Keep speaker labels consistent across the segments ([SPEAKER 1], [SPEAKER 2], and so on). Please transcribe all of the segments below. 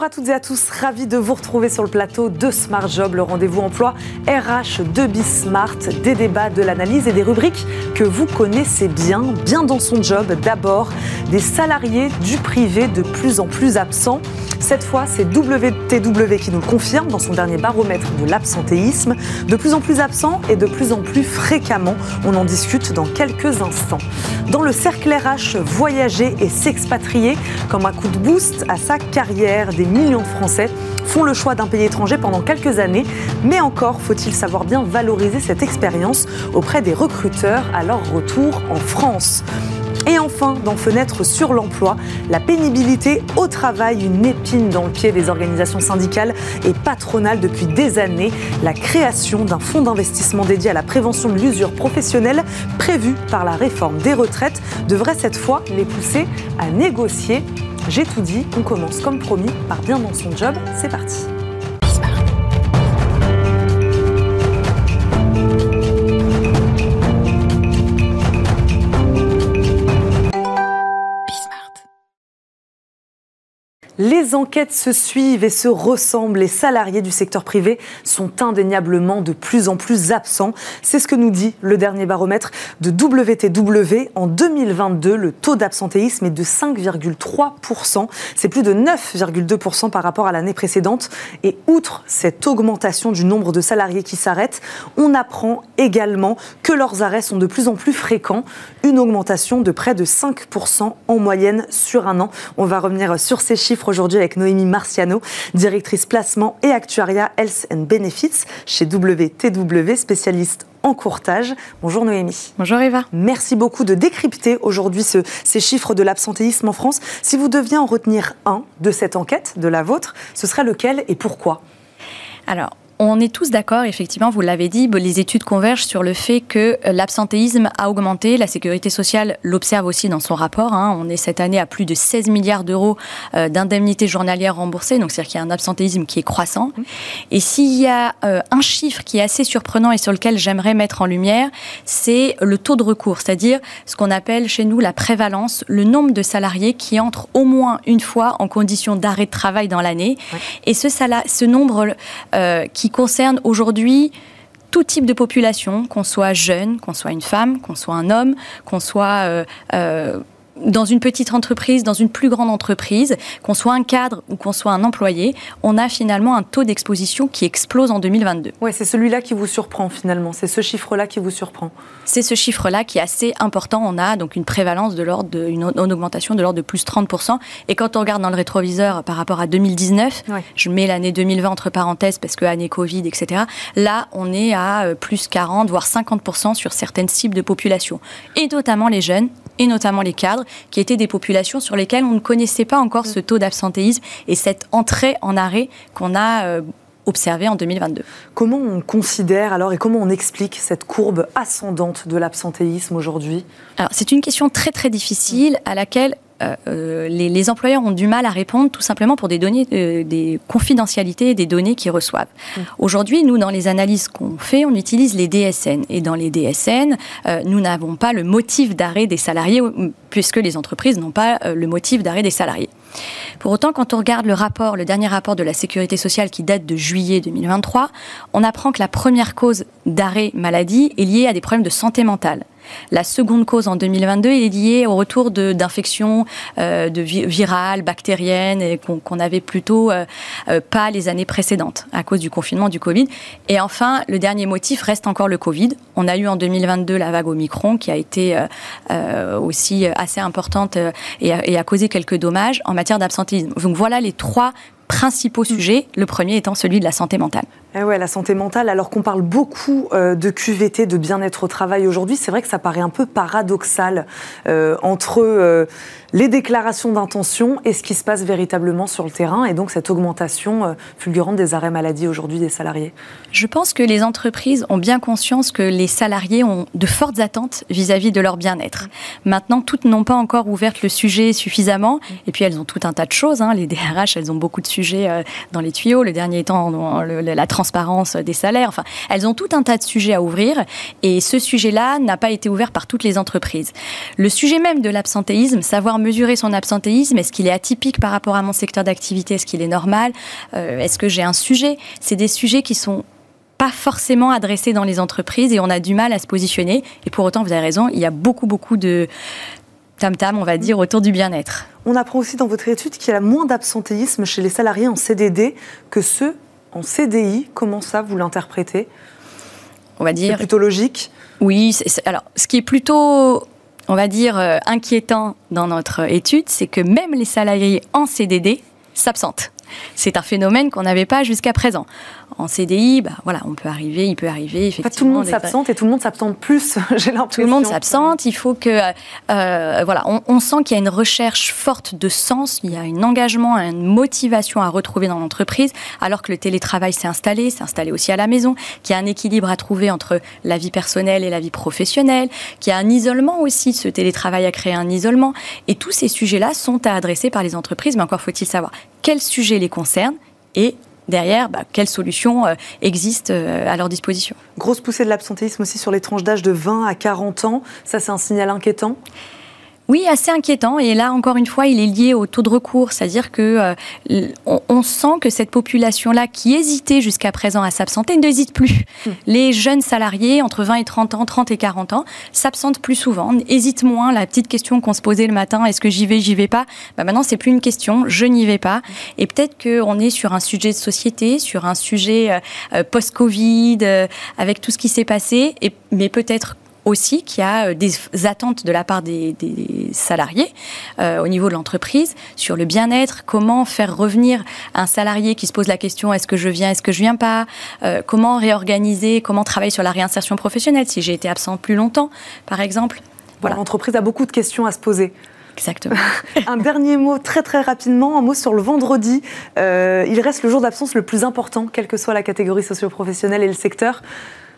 [SPEAKER 1] Bonjour à toutes et à tous, ravi de vous retrouver sur le plateau de Smart Job, le rendez-vous emploi RH de Bismart, des débats, de l'analyse et des rubriques que vous connaissez bien, bien dans son job. D'abord, des salariés du privé de plus en plus absents. Cette fois, c'est WTW qui nous confirme dans son dernier baromètre de l'absentéisme. De plus en plus absents et de plus en plus fréquemment. On en discute dans quelques instants. Dans le cercle RH, voyager et s'expatrier comme un coup de boost à sa carrière. Des millions de Français font le choix d'un pays étranger pendant quelques années, mais encore faut-il savoir bien valoriser cette expérience auprès des recruteurs à leur retour en France. Et enfin, dans Fenêtre sur l'emploi, la pénibilité au travail, une épine dans le pied des organisations syndicales et patronales depuis des années. La création d'un fonds d'investissement dédié à la prévention de l'usure professionnelle, prévu par la réforme des retraites, devrait cette fois les pousser à négocier. J'ai tout dit, on commence comme promis par bien dans son job. C'est parti. Les enquêtes se suivent et se ressemblent. Les salariés du secteur privé sont indéniablement de plus en plus absents. C'est ce que nous dit le dernier baromètre de WTW. En 2022, le taux d'absentéisme est de 5,3%. C'est plus de 9,2% par rapport à l'année précédente. Et outre cette augmentation du nombre de salariés qui s'arrêtent, on apprend également que leurs arrêts sont de plus en plus fréquents. Une augmentation de près de 5% en moyenne sur un an. On va revenir sur ces chiffres aujourd'hui avec Noémie Marciano, directrice placement et actuariat Health and Benefits chez WTW, spécialiste en courtage. Bonjour Noémie.
[SPEAKER 2] Bonjour Eva.
[SPEAKER 1] Merci beaucoup de décrypter aujourd'hui ces chiffres de l'absentéisme en France. Si vous deviez en retenir un de cette enquête, de la vôtre, ce serait lequel et pourquoi?
[SPEAKER 2] Alors, on est tous d'accord, effectivement, vous l'avez dit, les études convergent sur le fait que euh, l'absentéisme a augmenté. La sécurité sociale l'observe aussi dans son rapport. Hein. On est cette année à plus de 16 milliards d'euros euh, d'indemnités journalières remboursées, donc c'est-à-dire qu'il y a un absentéisme qui est croissant. Et s'il y a euh, un chiffre qui est assez surprenant et sur lequel j'aimerais mettre en lumière, c'est le taux de recours, c'est-à-dire ce qu'on appelle chez nous la prévalence, le nombre de salariés qui entrent au moins une fois en condition d'arrêt de travail dans l'année. Et ce, ce nombre qui concerne aujourd'hui tout type de population, qu'on soit jeune, qu'on soit une femme, qu'on soit un homme, qu'on soit euh, euh, dans une petite entreprise, dans une plus grande entreprise, qu'on soit un cadre ou qu'on soit un employé, on a finalement un taux d'exposition qui explose en 2022.
[SPEAKER 1] Oui, c'est celui-là qui vous surprend finalement, c'est ce chiffre-là qui vous surprend.
[SPEAKER 2] C'est ce chiffre-là qui est assez important. On a donc une prévalence de l'ordre d'une augmentation de l'ordre de plus 30%. Et quand on regarde dans le rétroviseur par rapport à 2019, je mets l'année 2020 entre parenthèses parce que année Covid, etc. Là, on est à euh, plus 40, voire 50% sur certaines cibles de population. Et notamment les jeunes, et notamment les cadres, qui étaient des populations sur lesquelles on ne connaissait pas encore ce taux d'absentéisme et cette entrée en arrêt qu'on a euh, observé en 2022.
[SPEAKER 1] Comment on considère alors et comment on explique cette courbe ascendante de l'absentéisme aujourd'hui?
[SPEAKER 2] Alors c'est une question très très difficile à laquelle euh, euh, les, employeurs ont du mal à répondre tout simplement pour des données, euh, des confidentialités des données qu'ils reçoivent. Mmh. Aujourd'hui, nous, dans les analyses qu'on fait, on utilise les DSN. Et dans les DSN, nous n'avons pas le motif d'arrêt des salariés, puisque les entreprises n'ont pas le motif d'arrêt des salariés. Pour autant, quand on regarde le rapport, le dernier rapport de la Sécurité sociale qui date de juillet 2023, on apprend que la première cause d'arrêt maladie est liée à des problèmes de santé mentale. La seconde cause en 2022 est liée au retour d'infections euh, virales, bactériennes, qu'on n'avait plutôt euh, euh, pas les années précédentes à cause du confinement du Covid. Et enfin, le dernier motif reste encore le Covid. On a eu en 2022 la vague Omicron qui a été aussi assez importante et et a causé quelques dommages en matière d'absentéisme. Donc voilà les trois principaux sujets, le premier étant celui de la santé mentale.
[SPEAKER 1] Eh ouais, la santé mentale, alors qu'on parle beaucoup euh, de QVT, de bien-être au travail aujourd'hui, c'est vrai que ça paraît un peu paradoxal euh, entre euh, les déclarations d'intention et ce qui se passe véritablement sur le terrain, et donc cette augmentation fulgurante des arrêts maladie aujourd'hui des salariés.
[SPEAKER 2] Je pense que les entreprises ont bien conscience que les salariés ont de fortes attentes vis-à-vis de leur bien-être. Maintenant, toutes n'ont pas encore ouvert le sujet suffisamment, et puis elles ont tout un tas de choses. Hein. Les DRH, elles ont beaucoup de sujets euh, dans les tuyaux, le dernier étant la transparence des salaires. Enfin, elles ont tout un tas de sujets à ouvrir et ce sujet-là n'a pas été ouvert par toutes les entreprises. Le sujet même de l'absentéisme, savoir mesurer son absentéisme, est-ce qu'il est atypique par rapport à mon secteur d'activité, est-ce qu'il est normal, euh, est-ce que j'ai un sujet, c'est des sujets qui sont pas forcément adressés dans les entreprises et on a du mal à se positionner. Et pour autant, vous avez raison, il y a beaucoup, beaucoup de tam-tam, on va dire, autour du bien-être.
[SPEAKER 1] On apprend aussi dans votre étude qu'il y a moins d'absentéisme chez les salariés en CDD que ceux en CDI. Comment ça, vous l'interprétez?
[SPEAKER 2] On va dire.
[SPEAKER 1] C'est plutôt logique?
[SPEAKER 2] Oui, alors, ce qui est plutôt on va dire, euh, inquiétant dans notre étude, c'est que même les salariés en CDD s'absentent. C'est un phénomène qu'on n'avait pas jusqu'à présent en CDI, bah, voilà, on peut arriver, il peut arriver. Effectivement,
[SPEAKER 1] tout le monde s'absente et tout le monde s'absente plus, j'ai l'impression.
[SPEAKER 2] Tout le monde s'absente, il faut que. Euh, voilà, on, sent qu'il y a une recherche forte de sens, il y a un engagement, une motivation à retrouver dans l'entreprise, alors que le télétravail s'est installé, s'est installé aussi à la maison, qu'il y a un équilibre à trouver entre la vie personnelle et la vie professionnelle, qu'il y a un isolement aussi, ce télétravail a créé un isolement. Et tous ces sujets-là sont à adresser par les entreprises, mais encore faut-il savoir quels sujets les concernent et derrière, bah, quelles solutions euh, existent euh, à leur disposition?
[SPEAKER 1] Grosse poussée de l'absentéisme aussi sur les tranches d'âge de 20 à 40 ans. Ça, c'est un signal inquiétant?
[SPEAKER 2] Oui, assez inquiétant. Et là, encore une fois, il est lié au taux de recours. C'est-à-dire que euh, on, sent que cette population-là, qui hésitait jusqu'à présent à s'absenter, n'hésite plus. Hmm. Les jeunes salariés, entre 20 et 30 ans, 30 et 40 ans, s'absentent plus souvent, hésitent moins. La petite question qu'on se posait le matin, est-ce que j'y vais, j'y vais pas? Bah Maintenant, c'est plus une question, je n'y vais pas. Et peut-être qu'on est sur un sujet de société, sur un sujet euh, euh, post-Covid, avec tout ce qui s'est passé, et, mais peut-être aussi qu'il y a euh, des attentes de la part des, salariés euh, au niveau de l'entreprise sur le bien-être, comment faire revenir un salarié qui se pose la question est-ce que je viens, est-ce que je viens pas, euh, comment réorganiser, comment travailler sur la réinsertion professionnelle si j'ai été absent plus longtemps, par exemple.
[SPEAKER 1] Voilà. L'entreprise a beaucoup de questions à se poser.
[SPEAKER 2] Exactement.
[SPEAKER 1] un dernier mot très très rapidement, un mot sur le vendredi. il reste le jour d'absence le plus important, quelle que soit la catégorie socio-professionnelle et le secteur.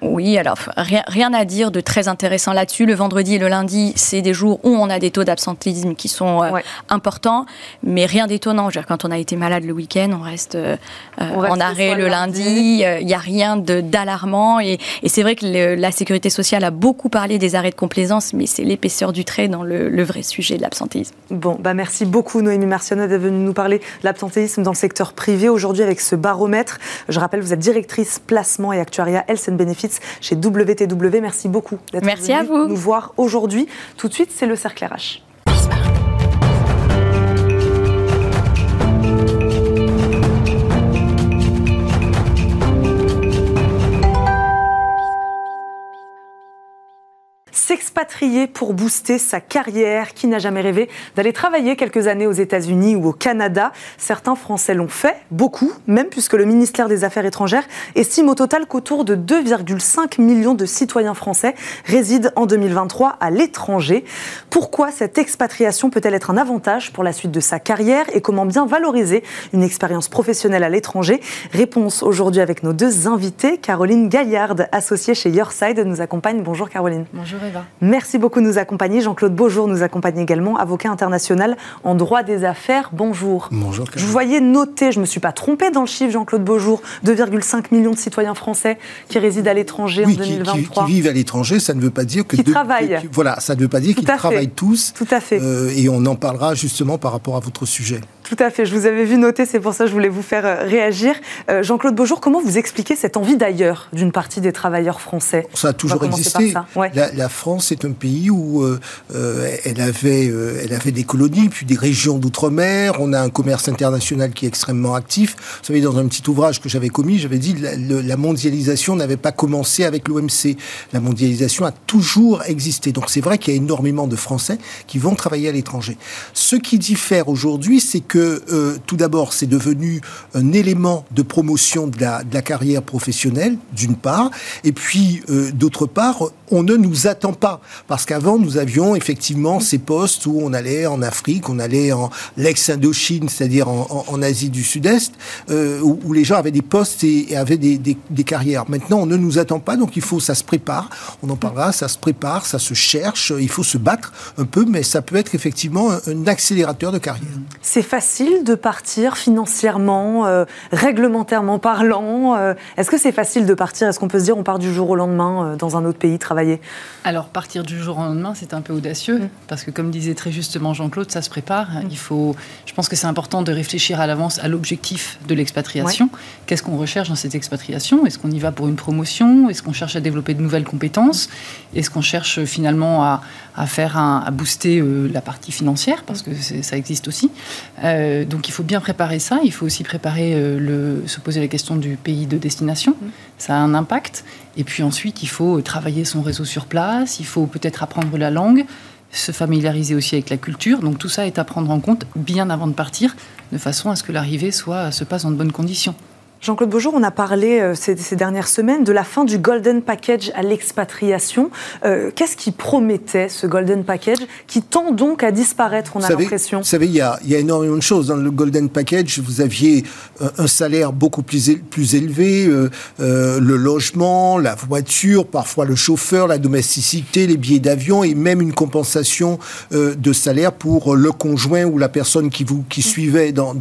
[SPEAKER 2] Oui, alors rien, rien à dire de très intéressant là-dessus. Le vendredi et le lundi, c'est des jours où on a des taux d'absentéisme qui sont euh, importants, mais rien d'étonnant. Quand on a été malade le week-end, on reste, euh, en arrêt le lundi. Il n'y a rien d'alarmant. Et, et c'est vrai que la sécurité sociale a beaucoup parlé des arrêts de complaisance, mais c'est l'épaisseur du trait dans le, vrai sujet de l'absentéisme.
[SPEAKER 1] Bon, bah merci beaucoup Noémie Marcionnet d'être venue nous parler de l'absentéisme dans le secteur privé aujourd'hui avec ce baromètre. Je rappelle, vous êtes directrice placement et actuariat Health and Benefits chez WTW. Merci beaucoup
[SPEAKER 2] d'être venu
[SPEAKER 1] nous voir aujourd'hui. Tout de suite, c'est le cercle RH. S'expatrier pour booster sa carrière. Qui n'a jamais rêvé d'aller travailler quelques années aux États-Unis ou au Canada Certains Français l'ont fait, beaucoup, même puisque le ministère des Affaires étrangères estime au total qu'autour de 2,5 millions de citoyens français résident en 2023 à l'étranger. Pourquoi cette expatriation peut-elle être un avantage pour la suite de sa carrière et comment bien valoriser une expérience professionnelle à l'étranger? Réponse aujourd'hui avec nos deux invités. Caroline Gaillard, associée chez Yourside, nous accompagne. Bonjour Caroline.
[SPEAKER 3] Bonjour Eva.
[SPEAKER 1] Merci beaucoup de nous accompagner. Jean-Claude Beaujour nous accompagne également, avocat international en droit des affaires. Bonjour.
[SPEAKER 4] Bonjour.
[SPEAKER 1] Je vous voyais noter, je ne me suis pas trompé dans le chiffre, Jean-Claude Beaujour, 2,5 millions de citoyens français qui résident à l'étranger en 2023.
[SPEAKER 4] Qui, qui, vivent à l'étranger, ça ne veut pas dire que...
[SPEAKER 1] Qui travaillent.
[SPEAKER 4] voilà, ça ne veut pas dire qu'ils travaillent tous.
[SPEAKER 1] Tout à fait.
[SPEAKER 4] Euh, et on en parlera justement par rapport à votre sujet.
[SPEAKER 1] Tout à fait, je vous avais vu noter, c'est pour ça que je voulais vous faire euh, réagir. Euh, Jean-Claude Beaujour, comment vous expliquez cette envie d'ailleurs d'une partie des travailleurs français?
[SPEAKER 4] Ça a toujours existé. La, France est un pays où euh, elle, avait, elle avait des colonies, puis des régions d'outre-mer. On a un commerce international qui est extrêmement actif. Vous savez, dans un petit ouvrage que j'avais commis, j'avais dit la, la mondialisation n'avait pas commencé avec l'OMC. La mondialisation a toujours existé. Donc c'est vrai qu'il y a énormément de Français qui vont travailler à l'étranger. Ce qui diffère aujourd'hui, c'est que euh, tout d'abord, c'est devenu un élément de promotion de la, carrière professionnelle, d'une part, et puis euh, d'autre part, on ne nous attend pas. Parce qu'avant, nous avions effectivement ces postes où on allait en Afrique, on allait en l'ex-Indochine, c'est-à-dire en, Asie du Sud-Est, euh, où, les gens avaient des postes et, avaient des, carrières. Maintenant, on ne nous attend pas, donc il faut, ça se prépare. On en parlera, ça se prépare, ça se cherche, il faut se battre un peu, mais ça peut être effectivement un, accélérateur de carrière.
[SPEAKER 1] C'est facile de partir financièrement, euh, réglementairement parlant. Euh, est-ce que c'est facile de partir? Est-ce qu'on peut se dire on part du jour au lendemain dans un autre pays travailler
[SPEAKER 3] Alors partir du jour au lendemain, c'est un peu audacieux, mm. parce que comme disait très justement Jean-Claude, ça se prépare. Mm. Il faut, je pense que c'est important de réfléchir à l'avance à l'objectif de l'expatriation. Qu'est-ce qu'on recherche dans cette expatriation? Est-ce qu'on y va pour une promotion? Est-ce qu'on cherche à développer de nouvelles compétences? Est-ce qu'on cherche finalement à, faire à booster euh, la partie financière? Parce que ça existe aussi. Euh, donc il faut bien préparer ça. Il faut aussi préparer euh, le, se poser la question du pays de destination. Mm. Ça a un impact. Et puis ensuite, il faut travailler son réseau sur place. Il faut peut-être apprendre la langue se familiariser aussi avec la culture. Donc tout ça est à prendre en compte bien avant de partir, de façon à ce que l'arrivée se passe dans de bonnes conditions.
[SPEAKER 1] Jean-Claude Beaujour, on a parlé euh, ces, dernières semaines de la fin du Golden Package à l'expatriation. Euh, qu'est-ce qui promettait ce Golden Package qui tend donc à disparaître, on a l'impression?
[SPEAKER 4] Vous savez, il y, a, énormément de choses. Dans le Golden Package, vous aviez euh, un salaire beaucoup plus, plus élevé, le logement, la voiture, parfois le chauffeur, la domesticité, les billets d'avion et même une compensation de salaire pour le conjoint ou la personne qui vous qui suivait dans,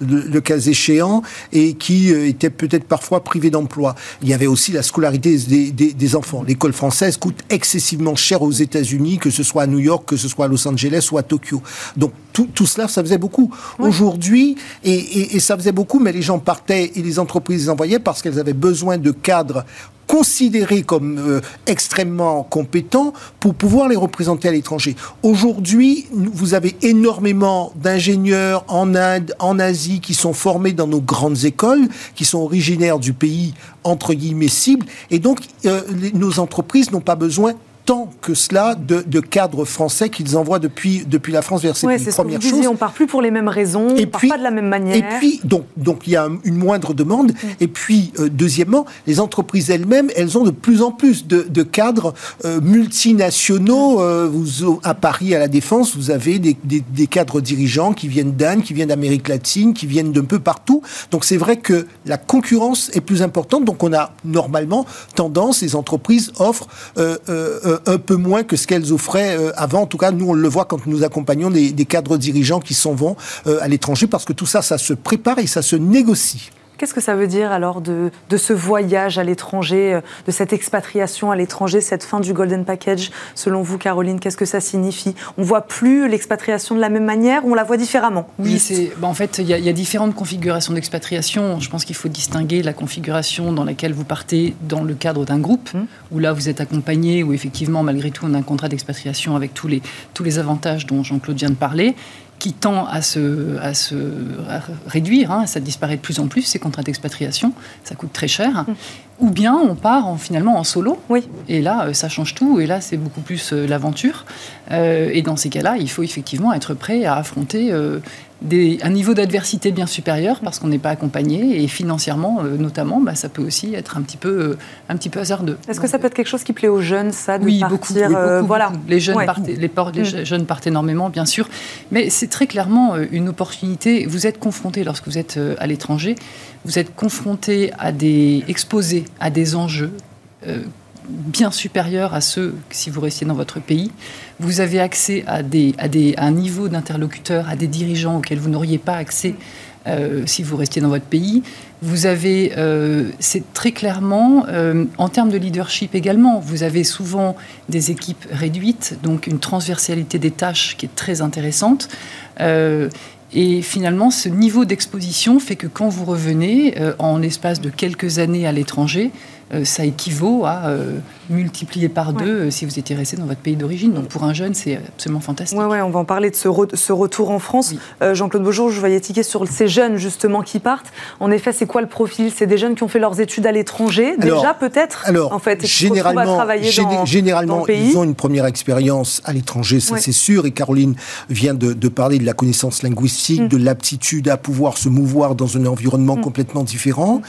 [SPEAKER 4] le, le, cas échéant et qui étaient peut-être parfois privés d'emploi. Il y avait aussi la scolarité des, enfants. L'école française coûte excessivement cher aux États-Unis, que ce soit à New York, que ce soit à Los Angeles ou à Tokyo. Donc tout, cela, ça faisait beaucoup. Aujourd'hui, et, ça faisait beaucoup, mais les gens partaient et les entreprises les envoyaient parce qu'elles avaient besoin de cadres considérés comme euh, extrêmement compétents pour pouvoir les représenter à l'étranger. Aujourd'hui, vous avez énormément d'ingénieurs en Inde, en Asie, qui sont formés dans nos grandes écoles, qui sont originaires du pays entre guillemets cible, et donc euh, nos entreprises n'ont pas besoin tant que cela de, cadres français qu'ils envoient depuis, depuis la France vers ces
[SPEAKER 1] pays. Première chose. on part plus pour les mêmes raisons, et on part pas de la même manière.
[SPEAKER 4] Et puis, donc, donc il y a une moindre demande. Mm. Et puis, euh, deuxièmement, les entreprises elles-mêmes, elles ont de plus en plus de, cadres euh, multinationaux. Mm. Euh, vous, à Paris, à la Défense, vous avez des, des cadres dirigeants qui viennent d'Inde, qui viennent d'Amérique latine, qui viennent d'un peu partout. Donc, c'est vrai que la concurrence est plus importante. Donc, on a normalement tendance, les entreprises offrent un peu moins que ce qu'elles offraient euh, avant. En tout cas, nous, on le voit quand nous accompagnons des, cadres dirigeants qui s'en vont euh, à l'étranger, parce que tout ça, ça se prépare et ça se négocie.
[SPEAKER 1] Qu'est-ce que ça veut dire alors de, ce voyage à l'étranger, euh, de cette expatriation à l'étranger, cette fin du Golden Package Selon vous, Caroline, qu'est-ce que ça signifie? On voit plus l'expatriation de la même manière ou on la voit différemment?
[SPEAKER 3] Oui, c'est, bah, en fait, il y, a différentes configurations d'expatriation. Je pense qu'il faut distinguer la configuration dans laquelle vous partez dans le cadre d'un groupe, hum. où là vous êtes accompagné, où effectivement, malgré tout, on a un contrat d'expatriation avec tous les, tous les avantages dont Jean-Claude vient de parler qui tend à se, à se réduire, hein, ça disparaît de plus en plus, ces contrats d'expatriation, ça coûte très cher. Mmh. Ou bien on part en, finalement en solo,
[SPEAKER 1] oui.
[SPEAKER 3] et là euh, ça change tout, et là c'est beaucoup plus euh, l'aventure. Euh, et dans ces cas-là, il faut effectivement être prêt à affronter un niveau d'adversité bien supérieur parce qu'on n'est pas accompagné et financièrement euh, notamment bah, ça peut aussi être un petit peu euh, un petit peu hasardeux.
[SPEAKER 1] Est-ce que ça peut être quelque chose qui plaît aux jeunes ça de
[SPEAKER 3] oui,
[SPEAKER 1] partir
[SPEAKER 3] beaucoup, euh, voilà. Les jeunes partent les, les, mm. jeunes partent énormément bien sûr. Mais c'est très clairement une opportunité. Vous êtes confronté lorsque vous êtes à l'étranger. Vous êtes confronté à des exposés à des enjeux bien supérieurs à ceux si vous restiez dans votre pays. Vous avez accès à, des, à, des, un niveau d'interlocuteurs, à des dirigeants auxquels vous n'auriez pas accès euh, si vous restiez dans votre pays. Vous avez, euh, c'est très clairement, euh, en termes de leadership également, vous avez souvent des équipes réduites, donc une transversalité des tâches qui est très intéressante. Et finalement, ce niveau d'exposition fait que quand vous revenez, en l'espace de quelques années à l'étranger, ça équivaut à euh, multiplier par deux euh, si vous étiez resté dans votre pays d'origine. Donc pour un jeune, c'est absolument fantastique.
[SPEAKER 1] Oui, ouais, on va en parler de ce, ce retour en France. Jean-Claude Beaujour, je voyais tiquer sur ces jeunes justement qui partent. En effet, c'est quoi le profil? C'est des jeunes qui ont fait leurs études à l'étranger, déjà peut-être
[SPEAKER 4] Alors, en fait, généralement, généralement ils ont une première expérience à l'étranger, ça c'est sûr. Et Caroline vient de, parler de la connaissance linguistique, mm. de l'aptitude à pouvoir se mouvoir dans un environnement mm. complètement différent.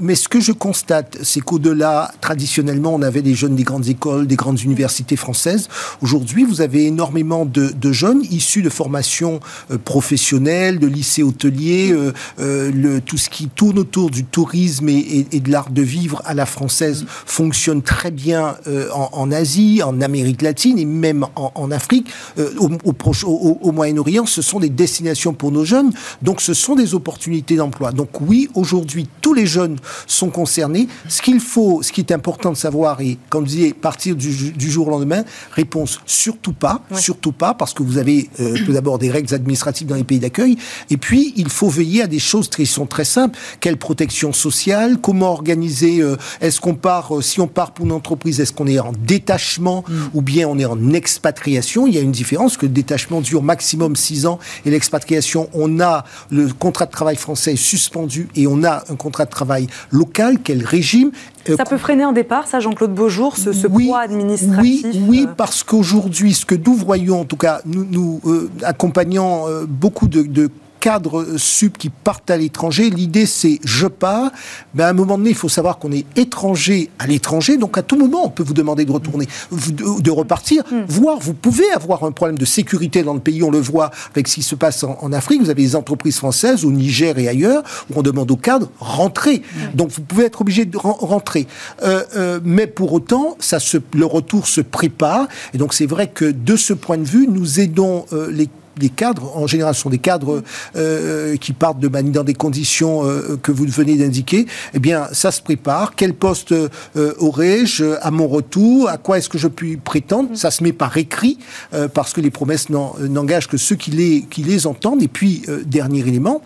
[SPEAKER 4] mais ce que je constate, c'est qu'au-delà, traditionnellement, on avait des jeunes des grandes écoles, des grandes universités françaises. Aujourd'hui, vous avez énormément de, jeunes issus de formations euh, professionnelles, de lycées hôteliers, euh, euh, tout ce qui tourne autour du tourisme et, de l'art de vivre à la française fonctionne très bien en, Asie, en Amérique latine et même en, Afrique, au, Moyen-Orient. Ce sont des destinations pour nos jeunes, donc ce sont des opportunités d'emploi. Donc oui, aujourd'hui, tous les jeunes sont concernés. Ce qu'il faut, ce qui est important de savoir, comme vous disiez, partir du, jour au lendemain, réponse surtout pas, surtout pas, parce que vous avez euh, tout d'abord des règles administratives dans les pays d'accueil, et puis il faut veiller à des choses qui sont très simples. Quelle protection sociale? Comment organiser euh, Est-ce qu'on part, euh, si on part pour une entreprise, est-ce qu'on est en détachement mm. ou bien on est en expatriation? Il y a une différence, que le détachement dure maximum six ans et l'expatriation, on a le contrat de travail français suspendu et on a un contrat de travail local, quel régime?
[SPEAKER 1] Ça peut freiner un départ, ça, Jean-Claude Ce, poids administratif
[SPEAKER 4] Oui, oui euh. parce qu'aujourd'hui, ce que nous voyons, en tout cas, nous, nous euh, accompagnant beaucoup de, de cadres sub qui partent à l'étranger. L'idée, c'est je pars. Mais à un moment donné, il faut savoir qu'on est étranger à l'étranger. Donc, à tout moment, on peut vous demander de retourner, de, repartir. Hmm. Voire, vous pouvez avoir un problème de sécurité dans le pays. On le voit avec ce qui se passe en, Afrique. Vous avez des entreprises françaises au Niger et ailleurs où on demande aux cadres rentrer. Hmm. Donc, vous pouvez être obligé de rentrer. Euh, euh, mais pour autant, ça se, le retour se prépare. Et donc, c'est vrai que de ce point de vue, nous aidons euh, les les cadres, en général, sont des cadres euh, qui partent de dans des conditions euh, que vous venez d'indiquer. Eh bien, ça se prépare. Quel poste euh, aurais-je à mon retour? À quoi est-ce que je puis prétendre? Ça se met par écrit parce que les promesses n'engagent que ceux qui les entendent. Et puis, dernier élément,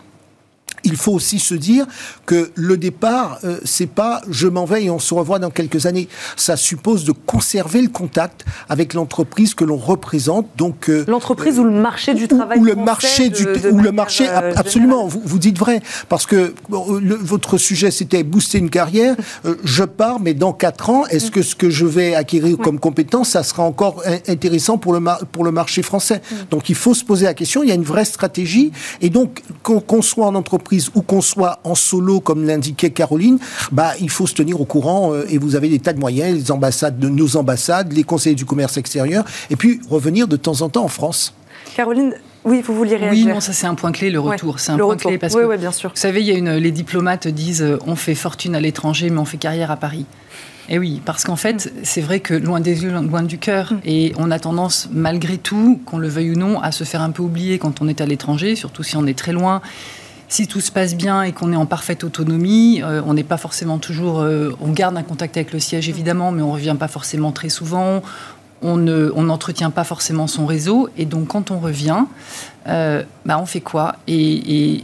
[SPEAKER 4] il faut aussi se dire que le départ, euh, c'est pas je m'en vais et on se revoit dans quelques années. Ça suppose de conserver le contact avec l'entreprise que l'on représente. Donc
[SPEAKER 1] euh, l'entreprise ou le marché du travail.
[SPEAKER 4] Ou, le marché du ou le marché euh, absolument. Vous, vous, dites vrai parce que votre sujet c'était booster une carrière. je pars, mais dans quatre ans, est-ce que ce que je vais acquérir comme compétence, ça sera encore intéressant pour le pour le marché français? Donc il faut se poser la question. Il y a une vraie stratégie et donc qu'on soit en entreprise ou qu'on soit en solo, comme l'indiquait Caroline, bah, il faut se tenir au courant euh, et vous avez des tas de moyens, les ambassades de nos ambassades, les conseillers du commerce extérieur, et puis revenir de temps en temps en France.
[SPEAKER 1] Caroline, oui, vous vouliez réagir.
[SPEAKER 3] Oui, non, ça c'est un point clé, le retour. c'est un point clé parce que, bien sûr. vous savez, il y a une, les diplomates disent euh, on fait fortune à l'étranger, mais on fait carrière à Paris. Et oui, parce qu'en fait, mm. c'est vrai que loin des yeux, loin du cœur, mm. et on a tendance, malgré tout, qu'on le veuille ou non, à se faire un peu oublier quand on est à l'étranger, surtout si on est très loin si tout se passe bien et qu'on est en parfaite autonomie, euh, on n'est pas forcément toujours. Euh, on garde un contact avec le siège évidemment, mais on ne revient pas forcément très souvent on n'entretient pas forcément son réseau. Et donc, quand on revient, euh, bah, on fait quoi? Et,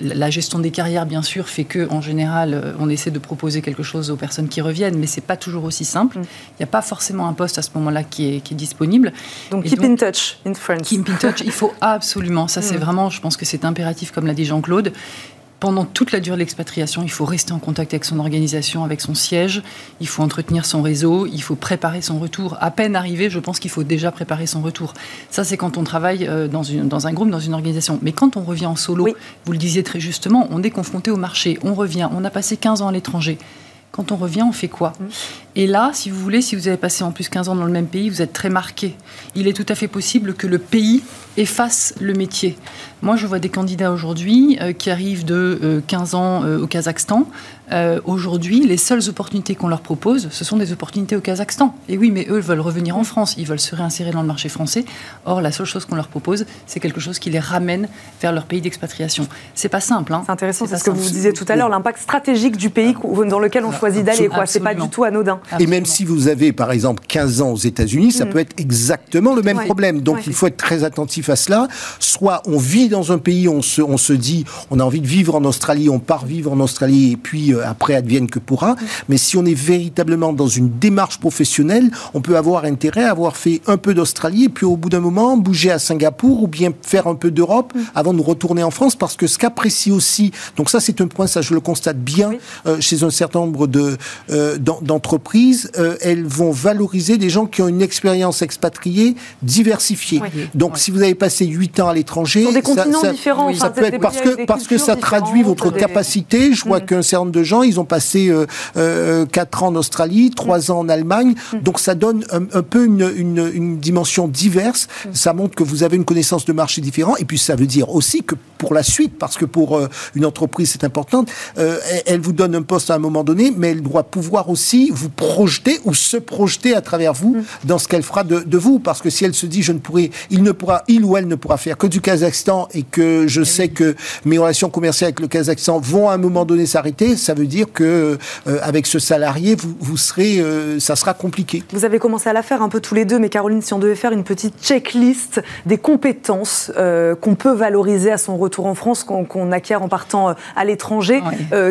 [SPEAKER 3] la gestion des carrières, bien sûr, fait que en général, euh, on essaie de proposer quelque chose aux personnes qui reviennent, mais c'est pas toujours aussi simple. Mm. Il n'y a pas forcément un poste à ce moment-là qui est, disponible.
[SPEAKER 1] Donc, keep in touch in France.
[SPEAKER 3] Keep in touch, il faut absolument. Ça, c'est mm. vraiment, je pense que c'est impératif, comme l'a dit Jean-Claude pendant toute la durée de l'expatriation, il faut rester en contact avec son organisation, avec son siège, il faut entretenir son réseau, il faut préparer son retour. À peine arrivé, je pense qu'il faut déjà préparer son retour. Ça, c'est quand on travaille euh, dans, une, dans, un groupe, dans une organisation. Mais quand on revient en solo, vous le disiez très justement, on est confronté au marché, on revient, on a passé 15 ans à l'étranger. Quand on revient, on fait quoi? Mm. Et là, si vous voulez, si vous avez passé en plus 15 ans dans le même pays, vous êtes très marqué. Il est tout à fait possible que le pays efface le métier. Moi, je vois des candidats aujourd'hui euh, qui arrivent de 15 euh, ans euh, au Kazakhstan. aujourd'hui, les seules opportunités qu'on leur propose, ce sont des opportunités au Kazakhstan. Et oui, mais eux veulent revenir en France, ils veulent se réinsérer dans le marché français. Or, la seule chose qu'on leur propose, c'est quelque chose qui les ramène vers leur pays d'expatriation. C'est pas simple. Hein.
[SPEAKER 1] C'est intéressant, c'est ce que vous disiez tout à l'heure, l'impact stratégique du pays dans lequel on choisit d'aller. C'est pas du tout anodin.
[SPEAKER 4] Et même si vous avez, par exemple, 15 ans aux États-Unis, ça mm. peut être exactement le même problème. Donc, il faut être très attentif à cela. Soit on vit dans un pays, on se, on se dit, on a envie de vivre en Australie, on part vivre en Australie, et puis euh, après, advienne que pourra. Mm. Mais si on est véritablement dans une démarche professionnelle, on peut avoir intérêt à avoir fait un peu d'Australie, et puis au bout d'un moment, bouger à Singapour, ou bien faire un peu d'Europe, mm. avant de retourner en France, parce que ce qu'apprécie aussi, donc ça c'est un point, ça je le constate bien euh, chez un certain nombre de, euh, d'entreprises, entreprises, euh, elles vont valoriser des gens qui ont une expérience expatriée diversifiée. Donc, si vous avez passé 8 ans à l'étranger,
[SPEAKER 1] des continents ça, différents.
[SPEAKER 4] Ça peut être parce que parce que ça traduit votre capacité. Je vois mm. qu'un certain nombre de gens, ils ont passé euh, euh, 4 ans en Australie, 3 mm. ans en Allemagne. Mm. Donc, ça donne un, peu une, une, une, dimension diverse. Ça montre que vous avez une connaissance de marché différent. Et puis, ça veut dire aussi que pour la suite, parce que pour euh, une entreprise, c'est important, euh, elle vous donne un poste à un moment donné, mais elle doit pouvoir aussi vous projeter ou se projeter à travers vous mm. dans ce qu'elle fera de, vous. Parce que si elle se dit, je ne pourrai, il ne pourra, il ou elle ne pourra faire que du Kazakhstan et que je eh sais que mes relations commerciales avec le Kazakhstan vont à un moment donné s'arrêter, ça veut dire que euh, avec ce salarié, vous, vous serez, euh, ça sera compliqué.
[SPEAKER 1] Vous avez commencé à la faire un peu tous les deux, mais Caroline, si on devait faire une petite checklist des compétences euh, qu'on peut valoriser à son retour en France, qu'on acquiert en partant à l'étranger,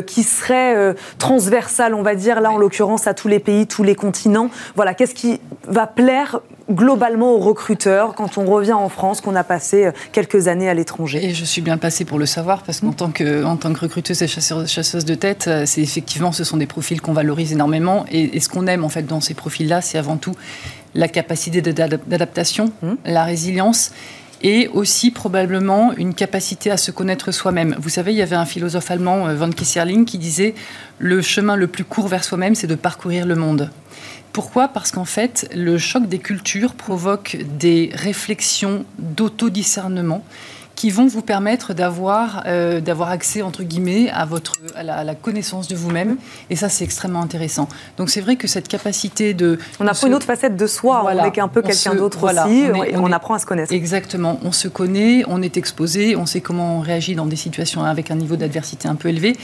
[SPEAKER 1] qui seraient transversales, on va dire, là en l'occurrence à tous les pays, tous les continents. Voilà, qu'est-ce qui va plaire globalement aux recruteurs quand on revient en France, qu'on a passé euh, quelques années à l'étranger?
[SPEAKER 3] Et je suis bien placée pour le savoir parce qu'en tant que, en tant que recruteuse et chasseuse, de tête, euh, c'est effectivement, ce sont des profils qu'on valorise énormément. Et, ce qu'on aime en fait dans ces profils-là, c'est avant tout la capacité d'adaptation, mmh. la résilience et aussi probablement une capacité à se connaître soi-même. Vous savez, il y avait un philosophe allemand, euh, Von Kisserling, qui disait le chemin le plus court vers soi-même, c'est de parcourir le monde. Pourquoi? Parce qu'en fait, le choc des cultures provoque des réflexions d'autodiscernement qui vont vous permettre d'avoir euh, d'avoir accès entre guillemets à votre à la, connaissance de vous-même. Et ça c'est extrêmement intéressant. Donc c'est vrai que cette capacité de
[SPEAKER 1] on apprend une autre facette de soi, on est un peu quelqu'un d'autre aussi. et on, apprend à se connaître.
[SPEAKER 3] Exactement, on se connaît, on est exposé, on sait comment on réagit dans des situations avec un niveau d'adversité un peu élevé.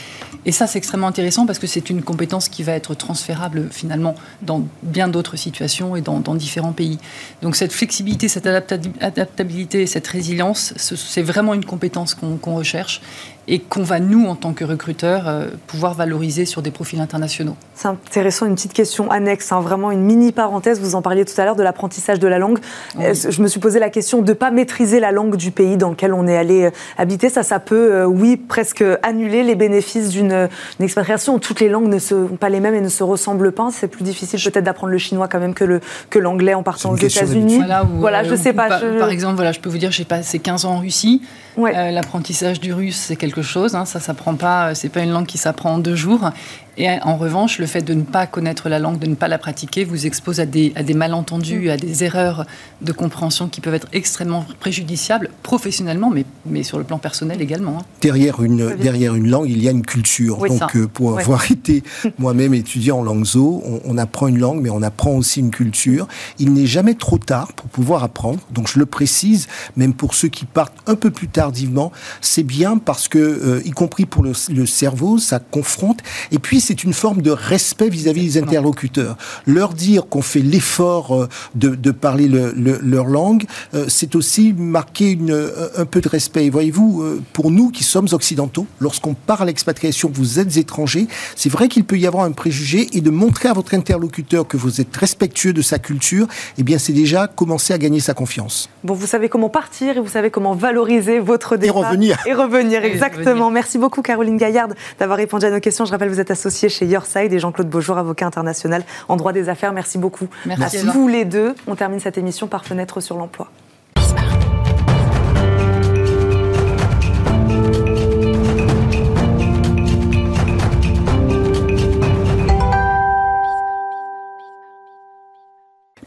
[SPEAKER 3] Et ça c'est extrêmement intéressant parce que c'est une compétence qui va être transférable finalement dans bien d'autres situations et dans, dans différents pays. Donc cette flexibilité, cette adaptabilité, cette résilience, c'est vraiment une compétence qu'on recherche et qu'on va, nous, en tant que recruteurs, euh, pouvoir valoriser sur des profils internationaux.
[SPEAKER 1] C'est intéressant, une petite question annexe, hein, vraiment une mini parenthèse. Vous en parliez tout à l'heure de l'apprentissage de la langue. Je me suis posé la question de ne pas maîtriser la langue du pays dans lequel on est allé euh, habiter. Ça, ça peut, euh, oui, presque annuler les bénéfices d'une expatriation. Toutes les langues ne sont pas les mêmes et ne se ressemblent pas. C'est plus difficile peut-être d'apprendre le chinois quand même que l'anglais en partant aux États-Unis.
[SPEAKER 3] Voilà, je sais pas. Par exemple, voilà, je peux vous dire, j'ai passé 15 ans en Russie. L'apprentissage du russe, c'est quelque chose. Hein, ça s'apprend pas, c'est pas une langue qui s'apprend en deux jours. Et en revanche, le fait de ne pas connaître la langue, de ne pas la pratiquer, vous expose à des, à des malentendus, à des erreurs de compréhension qui peuvent être extrêmement préjudiciables, professionnellement, mais, mais sur le plan personnel également. Hein.
[SPEAKER 4] Derrière, une, derrière une langue, il y a une culture. Donc, euh, pour avoir été moi-même étudiant en langue zo, on, apprend une langue, mais on apprend aussi une culture. Il n'est jamais trop tard pour pouvoir apprendre. Donc, je le précise, même pour ceux qui partent un peu plus tardivement, c'est bien parce que, euh, y compris pour le, le cerveau, ça confronte. Et puis, c'est une forme de respect vis-à-vis des interlocuteurs. Leur dire qu'on fait l'effort euh, de, parler leur langue, euh, c'est aussi marquer une, un peu de respect. Voyez-vous, pour nous qui sommes occidentaux, lorsqu'on parle l'expatriation, vous êtes étranger, c'est vrai qu'il peut y avoir un préjugé et de montrer à votre interlocuteur que vous êtes respectueux de sa culture, eh bien c'est déjà commencer à gagner sa confiance.
[SPEAKER 1] Bon, vous savez comment partir et vous savez comment valoriser votre départ.
[SPEAKER 4] Et revenir.
[SPEAKER 1] Et revenir, exactement. Merci beaucoup Caroline Gaillard d'avoir répondu à nos questions. Je rappelle, vous êtes associée chez Yourside et Jean-Claude Beaujour, avocat international en droit des affaires. Merci beaucoup.
[SPEAKER 3] Merci
[SPEAKER 1] à vous les deux. On termine cette émission par Fenêtre sur l'emploi.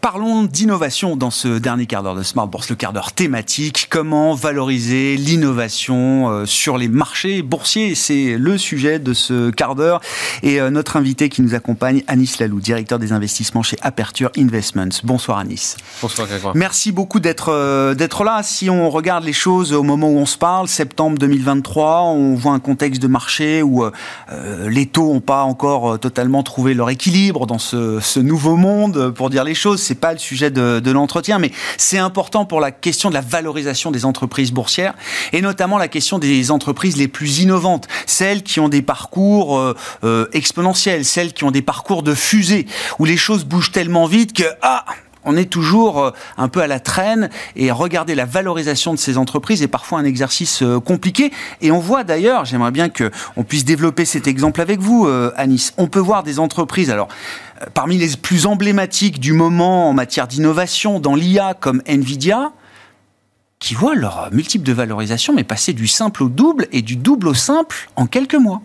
[SPEAKER 5] Parlons d'innovation dans ce dernier quart d'heure de Smart Bourse, le quart d'heure thématique. Comment valoriser l'innovation euh, sur les marchés boursiers? C'est le sujet de ce quart d'heure. Et euh, notre invité qui nous accompagne, Anis Lalou, directeur des investissements chez Aperture Investments. Bonsoir Anis.
[SPEAKER 6] Bonsoir Grégoire.
[SPEAKER 5] Merci beaucoup d'être euh, d'être là. Si on regarde les choses au moment où on se parle, septembre 2023, on voit un contexte de marché où les taux n'ont pas encore totalement trouvé leur équilibre dans ce, ce nouveau monde, pour dire les choses c'est pas le sujet de, l'entretien, mais c'est important pour la question de la valorisation des entreprises boursières et notamment la question des entreprises les plus innovantes, celles qui ont des parcours euh, euh, exponentiels, celles qui ont des parcours de fusée où les choses bougent tellement vite que ah on est toujours un peu à la traîne et regarder la valorisation de ces entreprises est parfois un exercice compliqué. Et on voit d'ailleurs, j'aimerais bien qu'on puisse développer cet exemple avec vous, Anis. On peut voir des entreprises, alors parmi les plus emblématiques du moment en matière d'innovation dans l'IA comme Nvidia, qui voient leur multiple de valorisation mais passer du simple au double et du double au simple en quelques mois.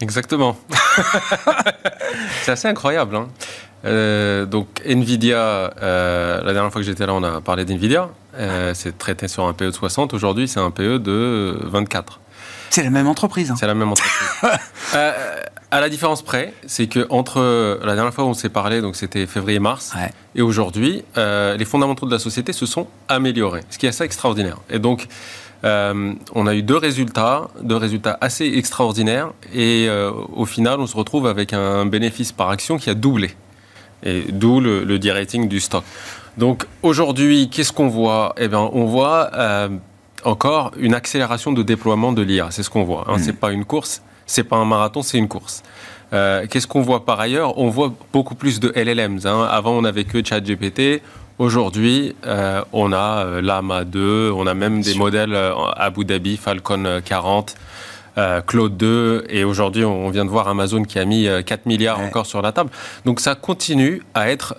[SPEAKER 6] Exactement. c'est assez incroyable. Hein. Euh, donc Nvidia, euh, la dernière fois que j'étais là, on a parlé d'Nvidia. Euh, c'est traité sur un PE de 60. Aujourd'hui, c'est un PE de 24.
[SPEAKER 5] C'est la même entreprise. Hein.
[SPEAKER 6] C'est la même entreprise. À la différence près, c'est que entre la dernière fois où on s'est parlé, donc c'était février-mars, et aujourd'hui, euh, les fondamentaux de la société se sont améliorés, ce qui est assez extraordinaire. Et donc, euh, on a eu deux résultats, deux résultats assez extraordinaires, et euh, au final, on se retrouve avec un bénéfice par action qui a doublé, et d'où le, le rating du stock. Donc aujourd'hui, qu'est-ce qu'on voit? Eh bien, on voit encore une accélération de déploiement de l'IA. C'est ce qu'on voit. Hein. Mmh. C'est pas une course, c'est pas un marathon, c'est une course. Euh, qu'est-ce qu'on voit par ailleurs? On voit beaucoup plus de LLMs. Hein. Avant, on n'avait que ChatGPT. Aujourd'hui, euh, on a euh, Lama 2, on a même des modèles Abu Dhabi, Falcon 40, Claude 2, et aujourd'hui, on vient de voir Amazon qui a mis 4 milliards encore sur la table. Donc ça continue à être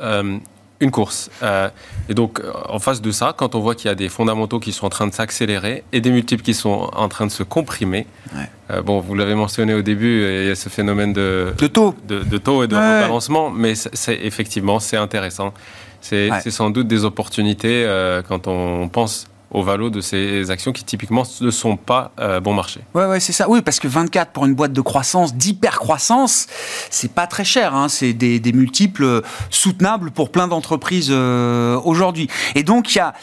[SPEAKER 6] une course. Euh, et donc, euh, en face de ça, quand on voit qu'il y a des fondamentaux qui sont en train de s'accélérer et des multiples qui sont en train de se comprimer, euh, bon, vous l'avez mentionné au début, il y a ce phénomène de,
[SPEAKER 5] de taux,
[SPEAKER 6] de, taux et de rebalancement, mais c'est effectivement c'est intéressant. C'est sans doute des opportunités quand on pense au valo de ces actions qui typiquement ne sont pas euh, bon marché.
[SPEAKER 5] Ouais, ouais, c'est ça. Oui, parce que 24 pour une boîte de croissance, d'hyper croissance, c'est pas très cher. Hein. C'est des, multiples soutenables pour plein d'entreprises euh, aujourd'hui. Et donc il y a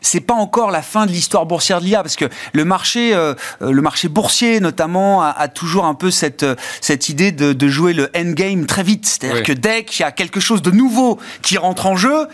[SPEAKER 5] c'est pas encore la fin de l'histoire boursière de l'IA parce que le marché, euh, euh, le marché boursier notamment a, toujours un peu cette euh, cette idée de, de jouer le endgame très vite. C'est-à-dire que dès qu'il y a quelque chose de nouveau qui rentre en jeu,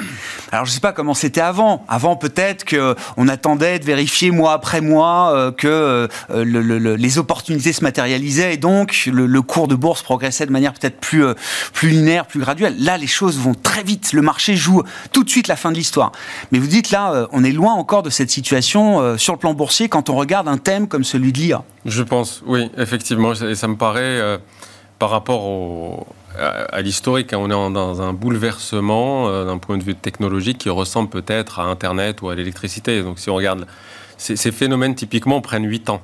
[SPEAKER 5] alors je sais pas comment c'était avant. Avant peut-être que on attendait de vérifier mois après mois que les opportunités se matérialisaient et donc le, cours de bourse progressait de manière peut-être plus plus linéaire, plus graduelle. Là, les choses vont très vite. Le marché joue tout de suite la fin de l'histoire. Mais vous dites là on est loin encore de cette situation euh, sur le plan boursier quand on regarde un thème comme celui de l'IA.
[SPEAKER 6] Je pense, oui, effectivement. Et ça me paraît, euh, par rapport à, l'historique, hein, on est dans un bouleversement euh, d'un point de vue technologique qui ressemble peut-être à Internet ou à l'électricité. Donc si on regarde, ces phénomènes typiquement prennent 8 ans.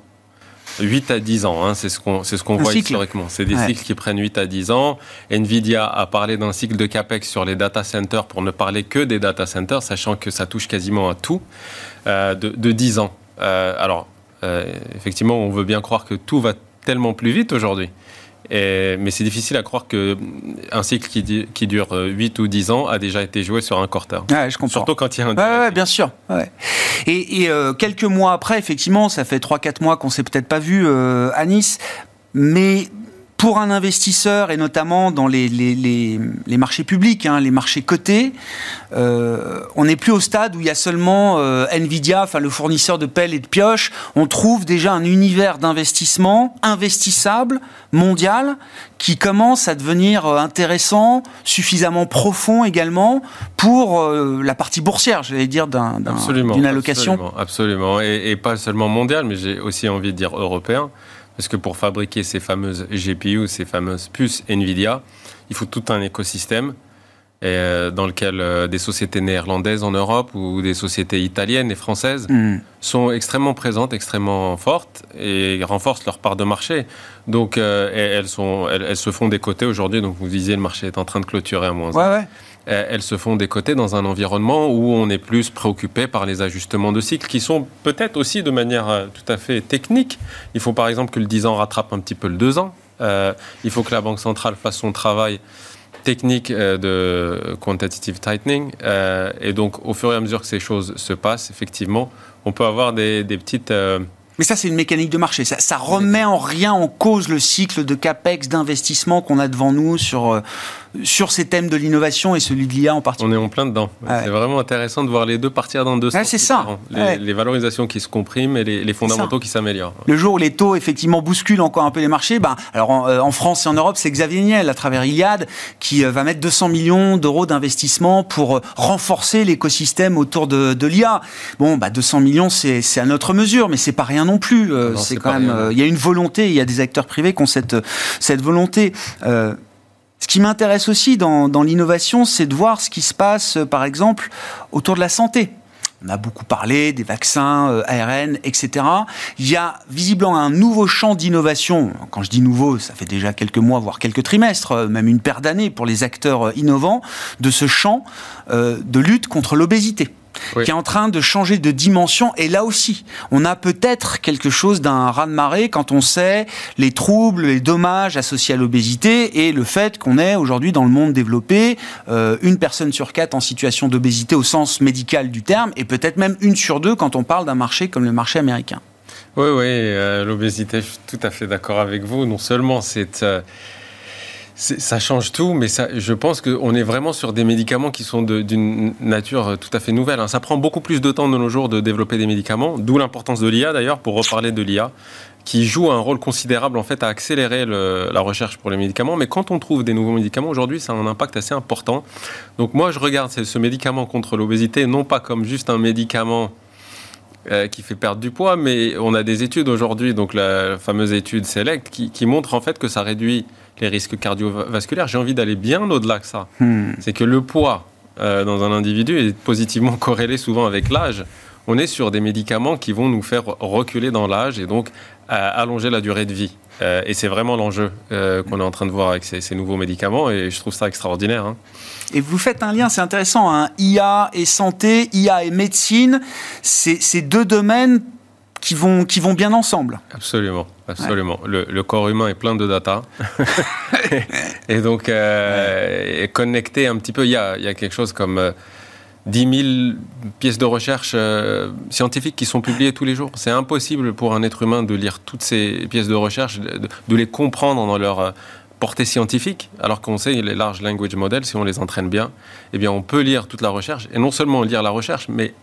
[SPEAKER 6] 8 à 10 ans, hein, c'est ce qu'on ce qu'on voit historiquement. C'est des cycles qui prennent 8 à 10 ans. Nvidia a parlé d'un cycle de capex sur les data centers pour ne parler que des data centers, sachant que ça touche quasiment à tout, euh, de, de, 10 ans. Euh, alors, euh, effectivement, on veut bien croire que tout va tellement plus vite aujourd'hui mais c'est difficile à croire qu'un cycle qui, qui, dure 8 ou 10 ans a déjà été joué sur un court terme.
[SPEAKER 5] je comprends.
[SPEAKER 6] Surtout quand il y a un...
[SPEAKER 5] Ouais, bien sûr. Et, euh, quelques mois après, effectivement, ça fait 3-4 mois qu'on s'est peut-être pas vu euh, à Nice, mais pour un investisseur, et notamment dans les, les, marchés publics, hein, les marchés cotés, euh, on n'est plus au stade où il y a seulement euh, Nvidia, enfin le fournisseur de pelles et de pioches. On trouve déjà un univers d'investissement investissable, mondial, qui commence à devenir euh, intéressant, suffisamment profond également pour la partie boursière, j'allais dire, d'une allocation.
[SPEAKER 6] Absolument, absolument. Et, et pas seulement mondial, mais j'ai aussi envie de dire européen. Parce que pour fabriquer ces fameuses GPU, ces fameuses puces NVIDIA, il faut tout un écosystème euh, dans lequel euh, des sociétés néerlandaises en Europe ou des sociétés italiennes et françaises mm. sont extrêmement présentes, extrêmement fortes et renforcent leur part de marché. Donc euh, elles, sont, elles, se font des côtés aujourd'hui. Donc vous disiez le marché est en train de clôturer à moins.
[SPEAKER 5] Ouais, ouais.
[SPEAKER 6] Euh, elles se font des côtés dans un environnement où on est plus préoccupé par les ajustements de cycle qui sont peut-être aussi de manière euh, tout à fait technique. Il faut par exemple que le 10 ans rattrape un petit peu le 2 ans. Euh, il faut que la Banque centrale fasse son travail technique de quantitative tightening. et donc, au fur et à mesure que ces choses se passent, effectivement, on peut avoir des, petites...
[SPEAKER 5] mais ça, c'est une mécanique de marché. Ça, ça remet en rien en cause le cycle de capex, d'investissement qu'on a devant nous sur sur ces thèmes de l'innovation et celui de l'IA en particulier.
[SPEAKER 6] On est en plein dedans. C'est vraiment intéressant de voir les deux partir dans deux sens.
[SPEAKER 5] c'est ça.
[SPEAKER 6] Les, valorisations qui se compriment et les, fondamentaux qui s'améliorent.
[SPEAKER 5] Le jour où les taux effectivement bousculent encore un peu les marchés, ben, alors en, France et en Europe, c'est Xavier Niel à travers Iliad qui va mettre 200 millions d'euros d'investissement pour renforcer l'écosystème autour de, de l'IA. Bon, bah 200 millions, c'est à notre mesure, mais c'est pas rien non plus. c'est quand même, il y a une volonté, il y a des acteurs privés qui ont cette cette volonté. Euh, ce qui m'intéresse aussi dans, l'innovation, c'est de voir ce qui se passe, euh, par exemple, autour de la santé. On a beaucoup parlé des vaccins, euh, ARN, etc. Il y a visiblement un nouveau champ d'innovation. Quand je dis nouveau, ça fait déjà quelques mois, voire quelques trimestres, même une paire d'années pour les acteurs innovants, de ce champ de lutte contre l'obésité qui est en train de changer de dimension. Et là aussi, on a peut-être quelque chose d'un raz-de-marée quand on sait les troubles, les dommages associés à l'obésité et le fait qu'on est aujourd'hui dans le monde développé euh, une personne sur quatre en situation d'obésité au sens médical du terme et peut-être même une sur deux quand on parle d'un marché comme le marché américain.
[SPEAKER 6] Oui, oui, euh, l'obésité, je suis tout à fait d'accord avec vous. Non seulement c'est... Euh, ça change tout, mais ça, je pense qu'on est vraiment sur des médicaments qui sont d'une nature tout à fait nouvelle. Hein. Ça prend beaucoup plus de temps de nos jours de développer des médicaments, d'où l'importance de l'IA d'ailleurs, pour reparler de l'IA, qui joue un rôle considérable en fait à accélérer la recherche pour les médicaments. Mais quand on trouve des nouveaux médicaments aujourd'hui, ça a un impact assez important. Donc moi, je regarde ce médicament contre l'obésité non pas comme juste un médicament euh, qui fait perdre du poids, mais on a des études aujourd'hui, donc la fameuse étude SELECT, qui, qui montre en fait que ça réduit les risques cardiovasculaires. J'ai envie d'aller bien au-delà que ça. Hmm. C'est que le poids euh, dans un individu est positivement corrélé souvent avec l'âge. On est sur des médicaments qui vont nous faire reculer dans l'âge et donc euh, allonger la durée de vie. Euh, et c'est vraiment l'enjeu qu'on est en train de voir avec ces, nouveaux médicaments et je trouve ça extraordinaire. Hein.
[SPEAKER 5] Et vous faites un lien, c'est intéressant, hein. IA et santé, IA et médecine, c'est deux domaines qui vont, qui vont bien ensemble.
[SPEAKER 6] Absolument, absolument. Le, corps humain est plein de data. et donc, euh, connecté un petit peu, il y a, y a, quelque chose comme... Euh, 10 000 pièces de recherche euh, scientifiques qui sont publiées tous les jours. C'est impossible pour un être humain de lire toutes ces pièces de recherche, de, de les comprendre dans leur euh, portée scientifique, alors qu'on sait les large language models, si on les entraîne bien, eh bien on peut lire toute la recherche, et non seulement lire la recherche, mais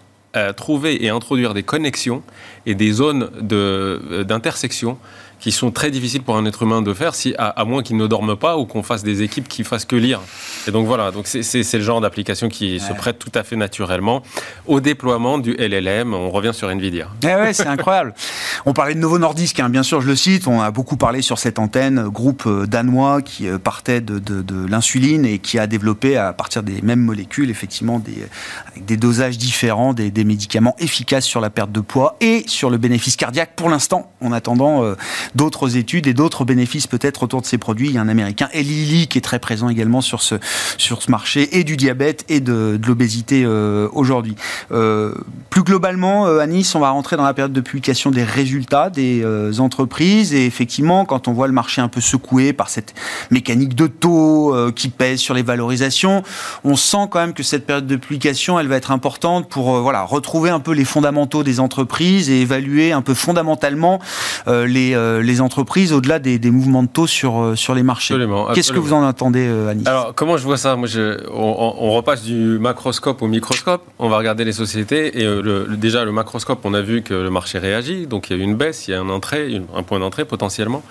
[SPEAKER 6] trouver et introduire des connexions et des zones euh, d'intersection qui sont très difficiles pour un être humain de faire, si, à, moins qu'il ne dorme pas ou qu'on fasse des équipes qui fassent que lire. Et donc voilà, donc c'est le genre d'application qui se prête tout à fait naturellement au déploiement du LLM. On revient sur Nvidia.
[SPEAKER 5] Eh ouais, c'est incroyable. On parlait de Novo Nordisk, hein, bien sûr, je le cite. On a beaucoup parlé sur cette antenne, groupe euh, danois qui euh, partait de, de, l'insuline et qui a développé à partir des mêmes molécules, effectivement, des, avec des dosages différents, des, des, médicaments efficaces sur la perte de poids et sur le bénéfice cardiaque. Pour l'instant, en attendant euh, d'autres études et d'autres bénéfices peut-être autour de ces produits. Il y a un américain, Eli qui est très présent également sur ce, sur ce marché et du diabète et de, l'obésité euh, aujourd'hui. Euh, plus globalement, euh, à Nice, on va rentrer dans la période de publication des résultats des entreprises et effectivement, quand on voit le marché un peu secoué par cette mécanique de taux qui pèse sur les valorisations, on sent quand même que cette période de publication, elle va être importante pour voilà retrouver un peu les fondamentaux des entreprises et évaluer un peu fondamentalement les les entreprises au-delà des, mouvements de taux sur, euh, sur les marchés. Qu'est-ce que vous en attendez, euh, Anis?
[SPEAKER 6] Alors, comment je vois ça? Moi, on, repasse du macroscope au microscope. On va regarder les sociétés. Et euh, déjà, le macroscope, on a vu que le marché réagit. Donc, il y a eu une baisse, il y a un, entrée, un point d'entrée potentiellement.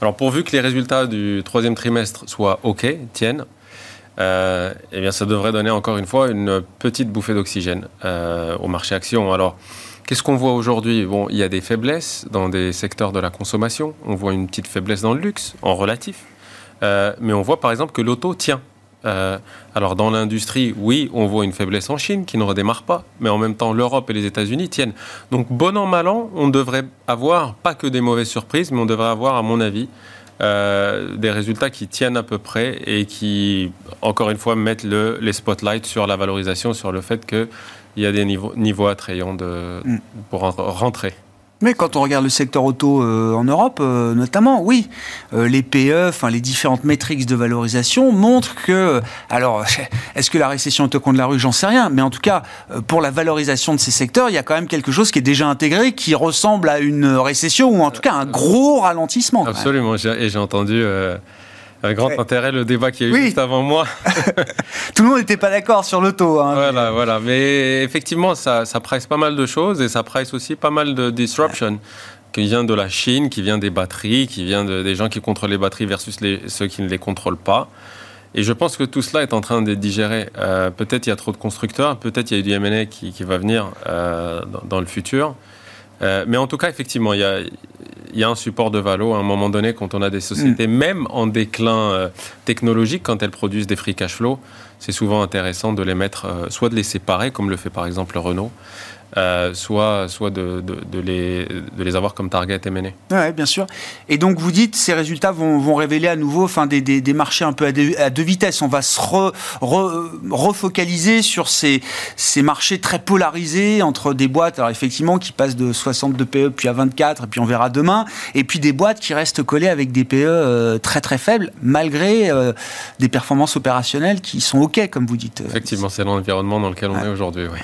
[SPEAKER 6] Alors, pourvu que les résultats du troisième trimestre soient OK, tiennent, eh bien, ça devrait donner encore une fois une petite bouffée d'oxygène au marché action. Alors, Qu'est-ce qu'on voit aujourd'hui? Bon, il y a des faiblesses dans des secteurs de la consommation. On voit une petite faiblesse dans le luxe, en relatif. Euh, mais on voit par exemple que l'auto tient. Euh, alors dans l'industrie, oui, on voit une faiblesse en Chine qui ne redémarre pas, mais en même temps l'Europe et les États-Unis tiennent. Donc bon an mal an, on devrait avoir pas que des mauvaises surprises, mais on devrait avoir, à mon avis, euh, des résultats qui tiennent à peu près et qui, encore une fois, mettent le, les spotlights sur la valorisation, sur le fait que il y a des niveaux, niveaux attrayants de, mm. pour rentrer.
[SPEAKER 5] Mais quand on regarde le secteur auto euh, en Europe, euh, notamment, oui, euh, les PE, enfin les différentes métriques de valorisation montrent que, alors, est-ce que la récession est au coin de la rue? J'en sais rien, mais en tout cas, pour la valorisation de ces secteurs, il y a quand même quelque chose qui est déjà intégré, qui ressemble à une récession ou en tout cas un gros ralentissement.
[SPEAKER 6] Absolument, et j'ai entendu Un grand intérêt, le débat qui a eu juste avant moi.
[SPEAKER 5] Tout le monde n'était pas d'accord sur l'auto.
[SPEAKER 6] Hein. Voilà, voilà. Mais effectivement, ça, ça presse pas mal de choses et ça presse aussi pas mal de disruption qui vient de la Chine, qui vient des batteries, qui vient des gens qui contrôlent les batteries versus les, ceux qui ne les contrôlent pas. Et je pense que tout cela est en train d'être digéré. Euh, peut-être il y a trop de constructeurs, peut-être il y a du M&A qui, qui, va venir euh, dans, le futur. Euh, mais en tout cas, effectivement, il y a, il y a un support de valo à un moment donné quand on a des sociétés, mm. même en déclin technologique, quand elles produisent des free cash flow, c'est souvent intéressant de les mettre, soit de les séparer, comme le fait par exemple Renault, euh, soit, soit de, de, les, de les avoir comme target et mener.
[SPEAKER 5] Oui, bien sûr. Et donc vous dites, ces résultats vont, vont révéler à nouveau enfin, des, des, des marchés un peu à deux, à deux, vitesses. On va se refocaliser sur ces, ces marchés très polarisés entre des boîtes, alors effectivement, qui passent de 62 PE puis à 24, et puis on verra demain, et puis des boîtes qui restent collées avec des PE euh, très très faibles, malgré euh, des performances opérationnelles qui sont OK, comme vous dites.
[SPEAKER 6] Effectivement, c'est l'environnement dans lequel on est aujourd'hui. Oui.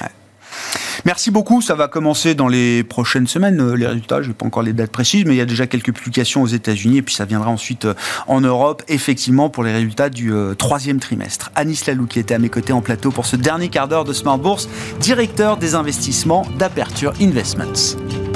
[SPEAKER 5] Merci beaucoup. Ça va commencer dans les prochaines semaines, euh, les résultats. Je n'ai pas encore les dates précises, mais il y a déjà quelques publications aux États-Unis et puis ça viendra ensuite euh, en Europe, effectivement, pour les résultats du euh, troisième trimestre. Anis Lalou, qui était à mes côtés en plateau pour ce dernier quart d'heure de Smart Bourse, directeur des investissements d'Aperture Investments.